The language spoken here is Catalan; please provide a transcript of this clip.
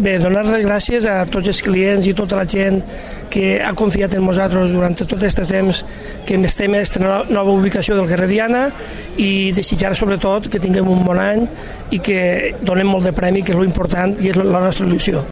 Bé, donar les gràcies a tots els clients i tota la gent que ha confiat en nosaltres durant tot aquest temps que estem en aquesta nova ubicació del carrer Diana i desitjar sobretot que tinguem un bon any i que donem molt de premi, que és important i és la nostra il·lusió.